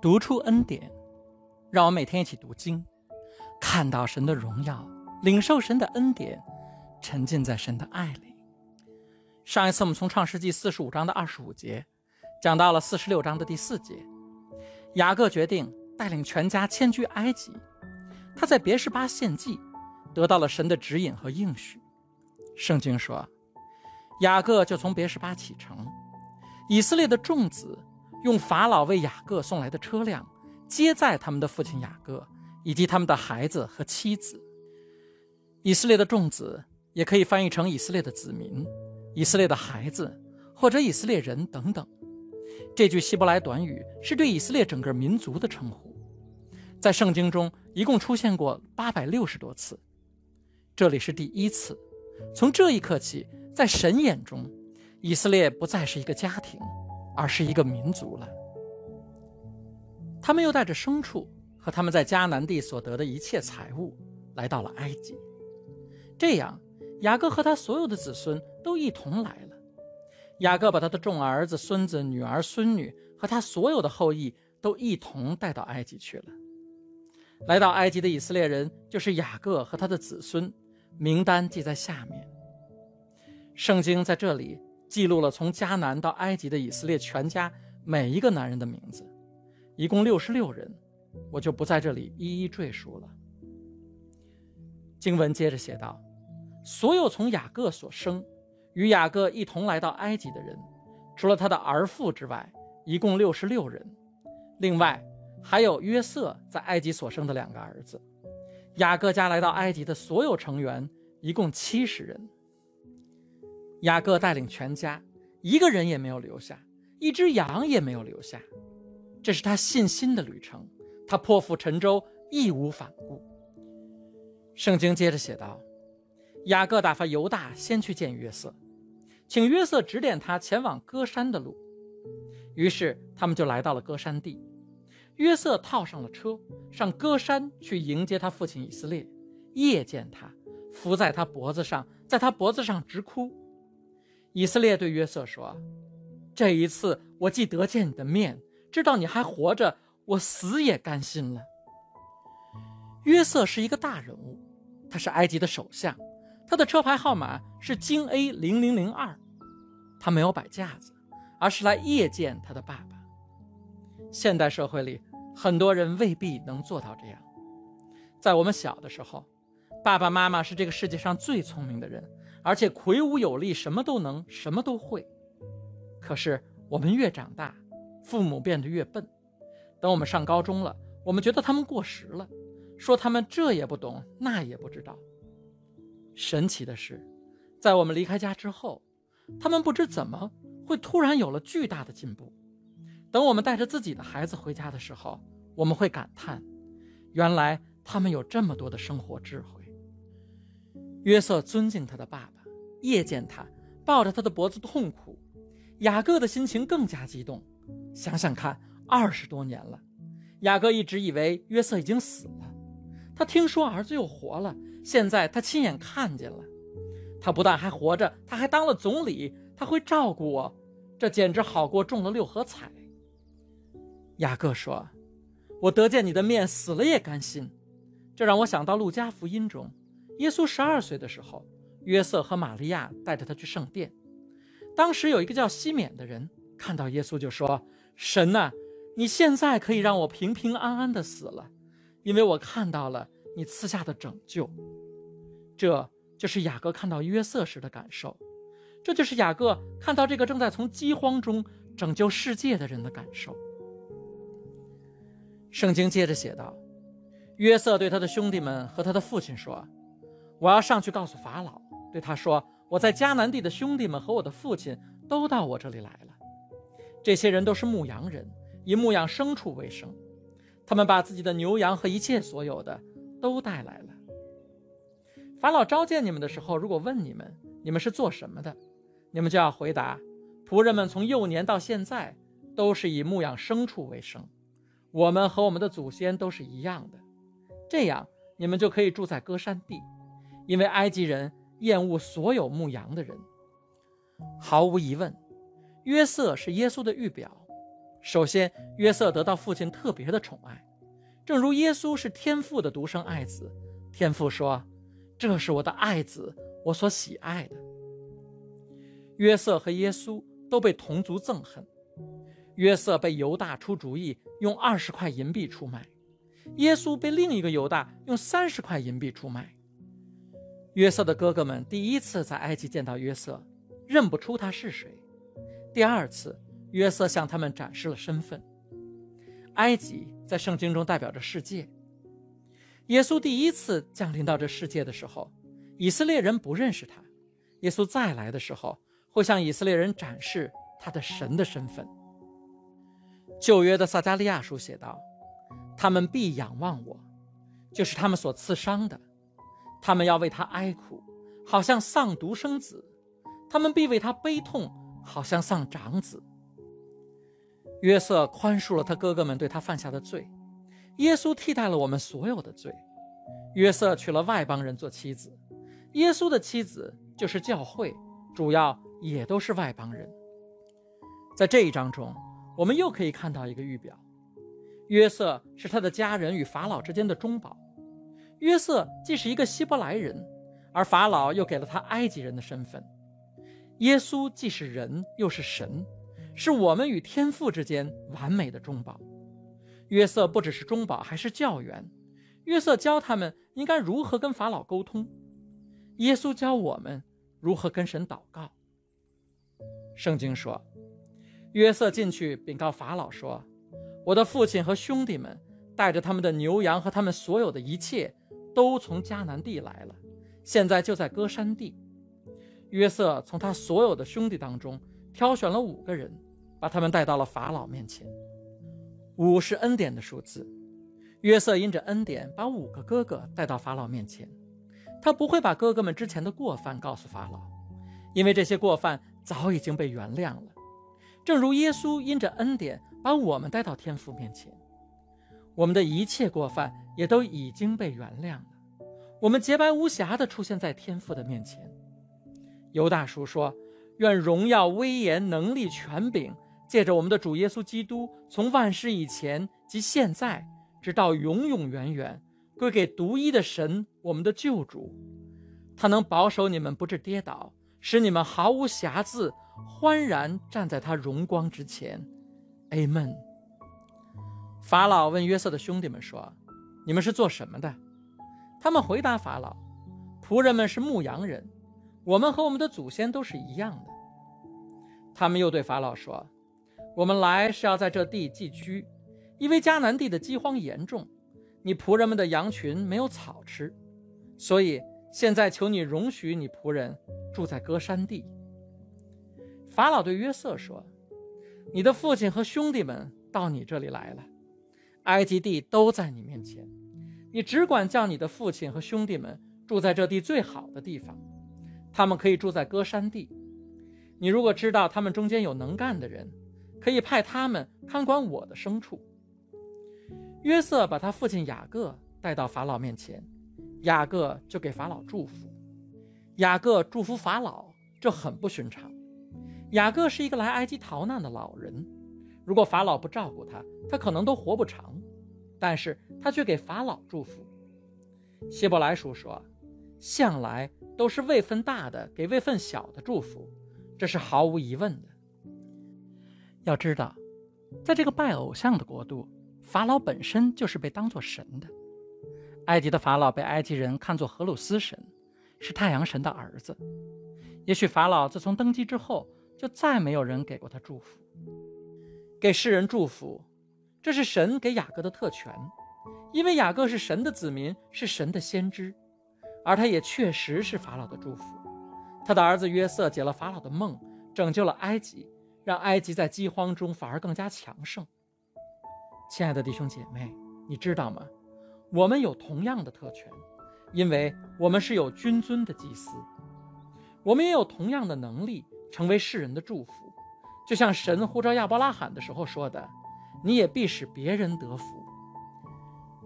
读出恩典，让我每天一起读经，看到神的荣耀，领受神的恩典，沉浸在神的爱里。上一次我们从创世纪四十五章的二十五节讲到了四十六章的第四节，雅各决定带领全家迁居埃及。他在别是巴献祭，得到了神的指引和应许。圣经说，雅各就从别是巴启程，以色列的众子。用法老为雅各送来的车辆接载他们的父亲雅各以及他们的孩子和妻子。以色列的众子也可以翻译成以色列的子民、以色列的孩子或者以色列人等等。这句希伯来短语是对以色列整个民族的称呼，在圣经中一共出现过八百六十多次，这里是第一次。从这一刻起，在神眼中，以色列不再是一个家庭。而是一个民族了。他们又带着牲畜和他们在迦南地所得的一切财物，来到了埃及。这样，雅各和他所有的子孙都一同来了。雅各把他的众儿子、孙子、女儿、孙女和他所有的后裔都一同带到埃及去了。来到埃及的以色列人就是雅各和他的子孙，名单记在下面。圣经在这里。记录了从迦南到埃及的以色列全家每一个男人的名字，一共六十六人，我就不在这里一一赘述了。经文接着写道：“所有从雅各所生，与雅各一同来到埃及的人，除了他的儿妇之外，一共六十六人。另外还有约瑟在埃及所生的两个儿子。雅各家来到埃及的所有成员，一共七十人。”雅各带领全家，一个人也没有留下，一只羊也没有留下。这是他信心的旅程，他破釜沉舟，义无反顾。圣经接着写道：雅各打发犹大先去见约瑟，请约瑟指点他前往歌山的路。于是他们就来到了歌山地。约瑟套上了车，上歌山去迎接他父亲以色列。夜见他，伏在他脖子上，在他脖子上直哭。以色列对约瑟说：“这一次我既得见你的面，知道你还活着，我死也甘心了。”约瑟是一个大人物，他是埃及的首相，他的车牌号码是京 A 零零零二。他没有摆架子，而是来夜见他的爸爸。现代社会里，很多人未必能做到这样。在我们小的时候，爸爸妈妈是这个世界上最聪明的人。而且魁梧有力，什么都能，什么都会。可是我们越长大，父母变得越笨。等我们上高中了，我们觉得他们过时了，说他们这也不懂，那也不知道。神奇的是，在我们离开家之后，他们不知怎么会突然有了巨大的进步。等我们带着自己的孩子回家的时候，我们会感叹：原来他们有这么多的生活智慧。约瑟尊敬他的爸爸，夜见他，抱着他的脖子痛哭。雅各的心情更加激动。想想看，二十多年了，雅各一直以为约瑟已经死了。他听说儿子又活了，现在他亲眼看见了。他不但还活着，他还当了总理，他会照顾我，这简直好过中了六合彩。雅各说：“我得见你的面，死了也甘心。”这让我想到路加福音中。耶稣十二岁的时候，约瑟和玛利亚带着他去圣殿。当时有一个叫西缅的人看到耶稣，就说：“神呐，你现在可以让我平平安安的死了，因为我看到了你赐下的拯救。”这就是雅各看到约瑟时的感受，这就是雅各看到这个正在从饥荒中拯救世界的人的感受。圣经接着写道：“约瑟对他的兄弟们和他的父亲说。”我要上去告诉法老，对他说：“我在迦南地的兄弟们和我的父亲都到我这里来了。这些人都是牧羊人，以牧养牲畜为生。他们把自己的牛羊和一切所有的都带来了。法老召见你们的时候，如果问你们你们是做什么的，你们就要回答：仆人们从幼年到现在都是以牧养牲畜为生。我们和我们的祖先都是一样的。这样，你们就可以住在歌山地。”因为埃及人厌恶所有牧羊的人，毫无疑问，约瑟是耶稣的预表。首先，约瑟得到父亲特别的宠爱，正如耶稣是天父的独生爱子。天父说：“这是我的爱子，我所喜爱的。”约瑟和耶稣都被同族憎恨。约瑟被犹大出主意，用二十块银币出卖；耶稣被另一个犹大用三十块银币出卖。约瑟的哥哥们第一次在埃及见到约瑟，认不出他是谁。第二次。约瑟向他们展示了身份。埃及在圣经中代表着世界。耶稣第一次降临到这世界的时候，以色列人不认识他。耶稣再来的时候，会向以色列人展示他的神的身份。旧约的撒加利亚书写道：“他们必仰望我，就是他们所刺伤的；他们要为他哀哭，好像丧独生子；他们必为他悲痛，好像丧长子。”约瑟宽恕了他哥哥们对他犯下的罪，耶稣替代了我们所有的罪。约瑟娶了外邦人做妻子，耶稣的妻子就是教会，主要也都是外邦人。在这一章中，我们又可以看到一个预表：约瑟是他的家人与法老之间的中保。约瑟既是一个希伯来人，而法老又给了他埃及人的身份。耶稣既是人，又是神。是我们与天父之间完美的中保。约瑟不只是中保，还是教员。约瑟教他们应该如何跟法老沟通。耶稣教我们如何跟神祷告。圣经说，约瑟进去禀告法老说：“我的父亲和兄弟们带着他们的牛羊和他们所有的一切，都从迦南地来了，现在就在歌山地。”约瑟从他所有的兄弟当中挑选了五个人。把他们带到了法老面前。五是恩典的数字。约瑟因着恩典，把五个哥哥带到法老面前。他不会把哥哥们之前的过犯告诉法老，因为这些过犯早已经被原谅了。正如耶稣因着恩典把我们带到天父面前，我们的一切过犯也都已经被原谅了。我们洁白无瑕地出现在天父的面前。犹大叔说：“愿荣耀、威严、能力、权柄。”借着我们的主耶稣基督，从万世以前及现在，直到永永远远，归给独一的神，我们的救主。他能保守你们不致跌倒，使你们毫无瑕疵，欢然站在他荣光之前。Amen。法老问约瑟的兄弟们说：“你们是做什么的？”他们回答法老：“仆人们是牧羊人，我们和我们的祖先都是一样的。”他们又对法老说。我们来是要在这地寄居，因为迦南地的饥荒严重，你仆人们的羊群没有草吃，所以现在求你容许你仆人住在歌山地。法老对约瑟说：“你的父亲和兄弟们到你这里来了，埃及地都在你面前，你只管叫你的父亲和兄弟们住在这地最好的地方，他们可以住在歌山地。你如果知道他们中间有能干的人。”可以派他们看管我的牲畜。约瑟把他父亲雅各带到法老面前，雅各就给法老祝福。雅各祝福法老，这很不寻常。雅各是一个来埃及逃难的老人，如果法老不照顾他，他可能都活不长。但是他却给法老祝福。希伯来书说，向来都是位分大的给位分小的祝福，这是毫无疑问的。要知道，在这个拜偶像的国度，法老本身就是被当作神的。埃及的法老被埃及人看作荷鲁斯神，是太阳神的儿子。也许法老自从登基之后，就再没有人给过他祝福。给世人祝福，这是神给雅各的特权，因为雅各是神的子民，是神的先知，而他也确实是法老的祝福。他的儿子约瑟解了法老的梦，拯救了埃及。让埃及在饥荒中反而更加强盛。亲爱的弟兄姐妹，你知道吗？我们有同样的特权，因为我们是有君尊的祭司。我们也有同样的能力，成为世人的祝福。就像神呼召亚伯拉罕的时候说的：“你也必使别人得福。”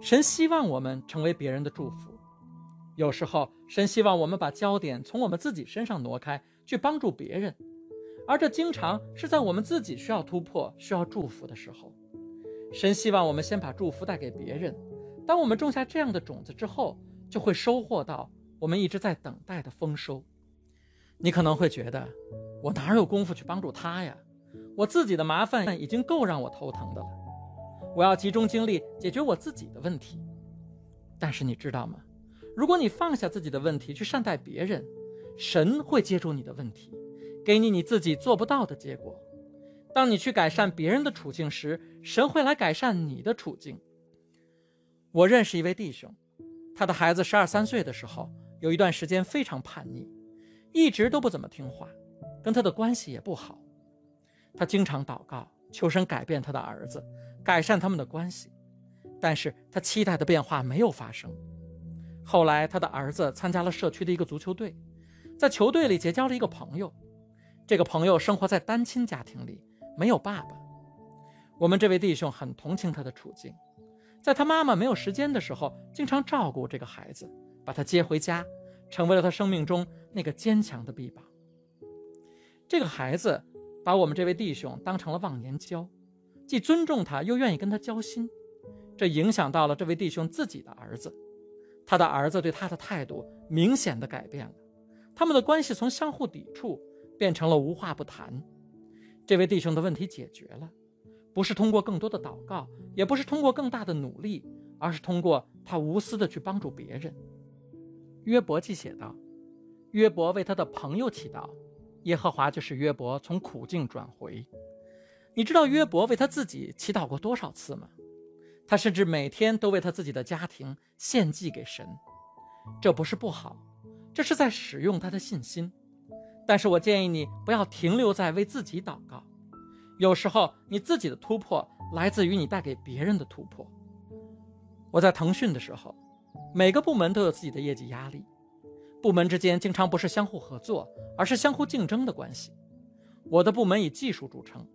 神希望我们成为别人的祝福。有时候，神希望我们把焦点从我们自己身上挪开，去帮助别人。而这经常是在我们自己需要突破、需要祝福的时候。神希望我们先把祝福带给别人。当我们种下这样的种子之后，就会收获到我们一直在等待的丰收。你可能会觉得，我哪有功夫去帮助他呀？我自己的麻烦已经够让我头疼的了，我要集中精力解决我自己的问题。但是你知道吗？如果你放下自己的问题去善待别人，神会接住你的问题，给你你自己做不到的结果。当你去改善别人的处境时，神会来改善你的处境。我认识一位弟兄，他的孩子十二三岁的时候，有一段时间非常叛逆，一直都不怎么听话，跟他的关系也不好。他经常祷告，求神改变他的儿子，改善他们的关系，但是他期待的变化没有发生。后来，他的儿子参加了社区的一个足球队，在球队里结交了一个朋友，这个朋友生活在单亲家庭里。没有爸爸，我们这位弟兄很同情他的处境，在他妈妈没有时间的时候，经常照顾这个孩子，把他接回家，成为了他生命中那个坚强的臂膀。这个孩子把我们这位弟兄当成了忘年交，既尊重他，又愿意跟他交心，这影响到了这位弟兄自己的儿子，他的儿子对他的态度明显的改变了，他们的关系从相互抵触变成了无话不谈。这位弟兄的问题解决了，不是通过更多的祷告，也不是通过更大的努力，而是通过他无私的去帮助别人。约伯记写道：“约伯为他的朋友祈祷，耶和华就是约伯从苦境转回。”你知道约伯为他自己祈祷过多少次吗？他甚至每天都为他自己的家庭献祭给神。这不是不好，这是在使用他的信心。但是我建议你不要停留在为自己祷告，有时候你自己的突破来自于你带给别人的突破。我在腾讯的时候，每个部门都有自己的业绩压力，部门之间经常不是相互合作，而是相互竞争的关系。我的部门以技术著称，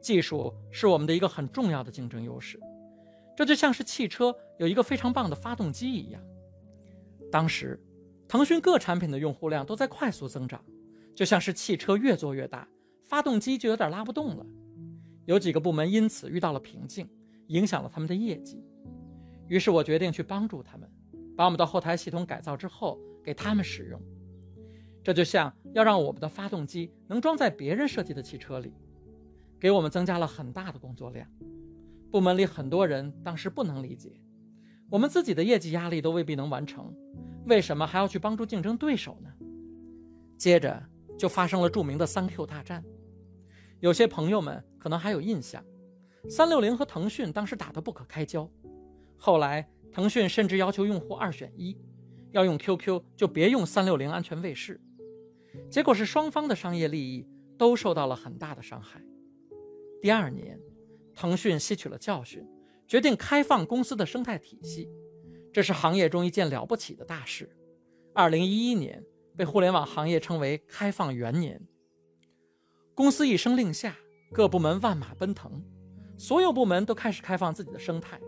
技术是我们的一个很重要的竞争优势，这就像是汽车有一个非常棒的发动机一样。当时，腾讯各产品的用户量都在快速增长。就像是汽车越做越大，发动机就有点拉不动了。有几个部门因此遇到了瓶颈，影响了他们的业绩。于是我决定去帮助他们，把我们的后台系统改造之后给他们使用。这就像要让我们的发动机能装在别人设计的汽车里，给我们增加了很大的工作量。部门里很多人当时不能理解，我们自己的业绩压力都未必能完成，为什么还要去帮助竞争对手呢？接着。就发生了著名的三 Q 大战，有些朋友们可能还有印象，三六零和腾讯当时打得不可开交。后来腾讯甚至要求用户二选一，要用 QQ 就别用三六零安全卫士。结果是双方的商业利益都受到了很大的伤害。第二年，腾讯吸取了教训，决定开放公司的生态体系，这是行业中一件了不起的大事。二零一一年。被互联网行业称为“开放元年”。公司一声令下，各部门万马奔腾，所有部门都开始开放自己的生态。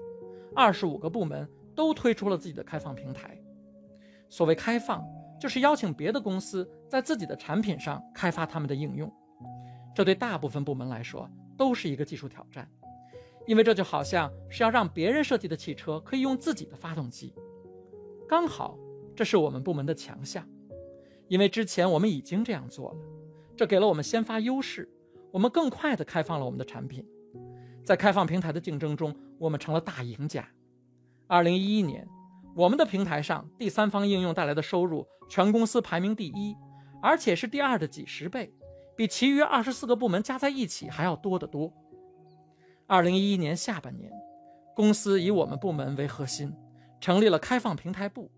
二十五个部门都推出了自己的开放平台。所谓开放，就是邀请别的公司在自己的产品上开发他们的应用。这对大部分部门来说都是一个技术挑战，因为这就好像是要让别人设计的汽车可以用自己的发动机。刚好，这是我们部门的强项。因为之前我们已经这样做了，这给了我们先发优势，我们更快地开放了我们的产品，在开放平台的竞争中，我们成了大赢家。二零一一年，我们的平台上第三方应用带来的收入，全公司排名第一，而且是第二的几十倍，比其余二十四个部门加在一起还要多得多。二零一一年下半年，公司以我们部门为核心，成立了开放平台部。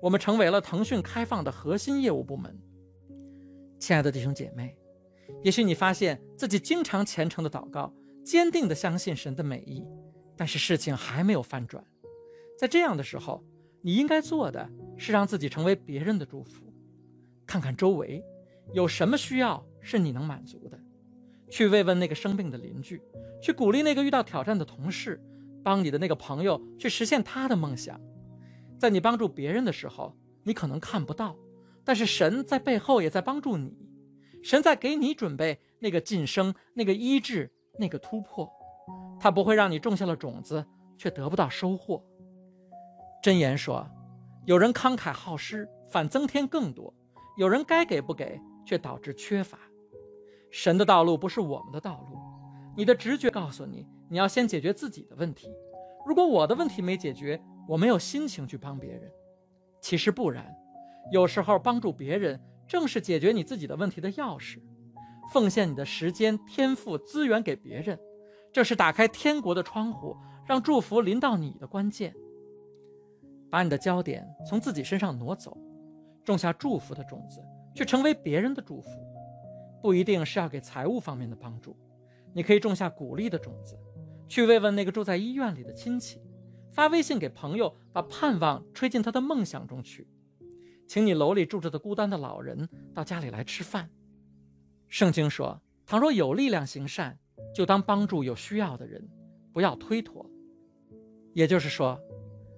我们成为了腾讯开放的核心业务部门。亲爱的弟兄姐妹，也许你发现自己经常虔诚的祷告，坚定的相信神的美意，但是事情还没有翻转。在这样的时候，你应该做的是让自己成为别人的祝福。看看周围有什么需要是你能满足的，去慰问那个生病的邻居，去鼓励那个遇到挑战的同事，帮你的那个朋友去实现他的梦想。在你帮助别人的时候，你可能看不到，但是神在背后也在帮助你。神在给你准备那个晋升、那个医治、那个突破。它不会让你种下了种子却得不到收获。箴言说：“有人慷慨好施，反增添更多；有人该给不给，却导致缺乏。”神的道路不是我们的道路。你的直觉告诉你，你要先解决自己的问题。如果我的问题没解决，我没有心情去帮别人。其实不然，有时候帮助别人正是解决你自己的问题的钥匙。奉献你的时间、天赋、资源给别人，这是打开天国的窗户，让祝福临到你的关键。把你的焦点从自己身上挪走，种下祝福的种子，去成为别人的祝福。不一定是要给财务方面的帮助，你可以种下鼓励的种子。去慰问那个住在医院里的亲戚，发微信给朋友，把盼望吹进他的梦想中去。请你楼里住着的孤单的老人到家里来吃饭。圣经说，倘若有力量行善，就当帮助有需要的人，不要推脱。也就是说，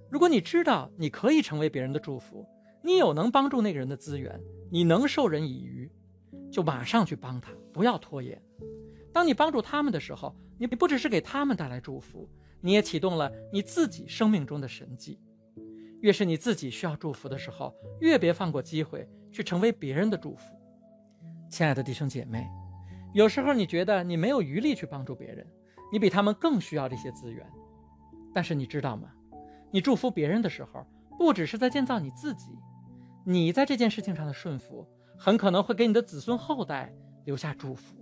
如果你知道你可以成为别人的祝福，你有能帮助那个人的资源，你能授人以渔，就马上去帮他，不要拖延。当你帮助他们的时候，你不只是给他们带来祝福，你也启动了你自己生命中的神迹。越是你自己需要祝福的时候，越别放过机会去成为别人的祝福。亲爱的弟兄姐妹，有时候你觉得你没有余力去帮助别人，你比他们更需要这些资源。但是你知道吗？你祝福别人的时候，不只是在建造你自己，你在这件事情上的顺服，很可能会给你的子孙后代留下祝福。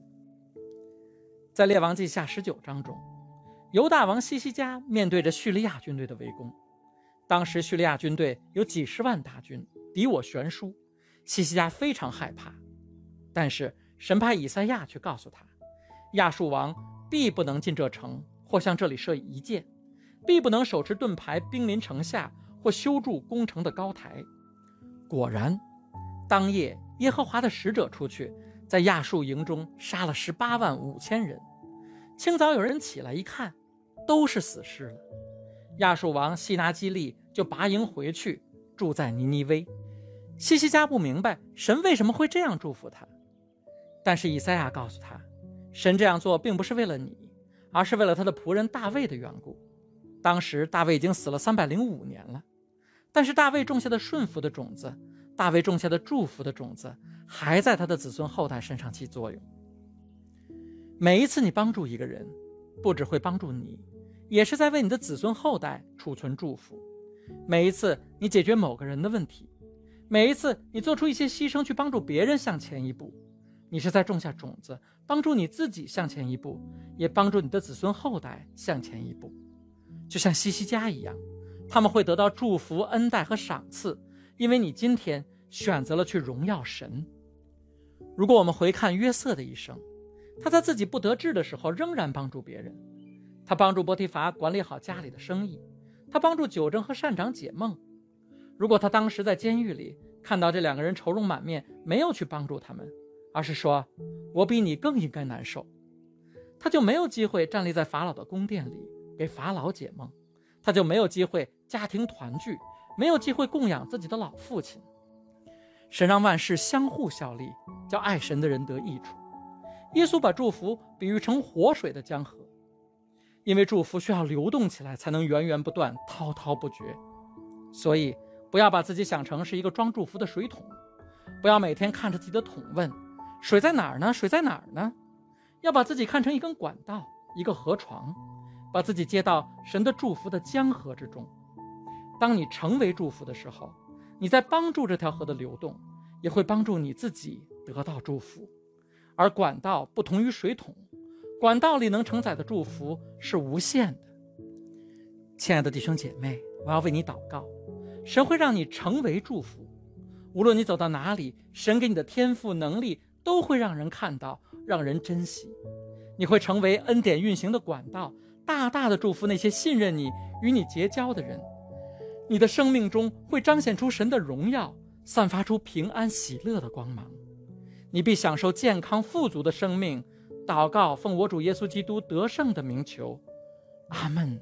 在列王记下十九章中，犹大王西西家面对着叙利亚军队的围攻。当时叙利亚军队有几十万大军，敌我悬殊，西西家非常害怕。但是神派以赛亚去告诉他，亚述王必不能进这城，或向这里射一箭，必不能手持盾牌兵临城下，或修筑攻城的高台。果然，当夜耶和华的使者出去。在亚述营中杀了十八万五千人。清早有人起来一看，都是死尸了。亚述王西拿基利就拔营回去，住在尼尼微。西西家不明白神为什么会这样祝福他，但是以赛亚告诉他，神这样做并不是为了你，而是为了他的仆人大卫的缘故。当时大卫已经死了三百零五年了，但是大卫种下的顺服的种子，大卫种下的祝福的种子。还在他的子孙后代身上起作用。每一次你帮助一个人，不只会帮助你，也是在为你的子孙后代储存祝福。每一次你解决某个人的问题，每一次你做出一些牺牲去帮助别人向前一步，你是在种下种子，帮助你自己向前一步，也帮助你的子孙后代向前一步。就像西西家一样，他们会得到祝福、恩待和赏赐，因为你今天选择了去荣耀神。如果我们回看约瑟的一生，他在自己不得志的时候仍然帮助别人。他帮助波提乏管理好家里的生意，他帮助九正和善长解梦。如果他当时在监狱里看到这两个人愁容满面，没有去帮助他们，而是说“我比你更应该难受”，他就没有机会站立在法老的宫殿里给法老解梦，他就没有机会家庭团聚，没有机会供养自己的老父亲。神让万事相互效力，叫爱神的人得益处。耶稣把祝福比喻成活水的江河，因为祝福需要流动起来才能源源不断、滔滔不绝。所以，不要把自己想成是一个装祝福的水桶，不要每天看着自己的桶问：“水在哪儿呢？水在哪儿呢？”要把自己看成一根管道、一个河床，把自己接到神的祝福的江河之中。当你成为祝福的时候。你在帮助这条河的流动，也会帮助你自己得到祝福。而管道不同于水桶，管道里能承载的祝福是无限的。亲爱的弟兄姐妹，我要为你祷告，神会让你成为祝福。无论你走到哪里，神给你的天赋能力都会让人看到，让人珍惜。你会成为恩典运行的管道，大大的祝福那些信任你、与你结交的人。你的生命中会彰显出神的荣耀，散发出平安喜乐的光芒，你必享受健康富足的生命。祷告，奉我主耶稣基督得胜的名求，阿门。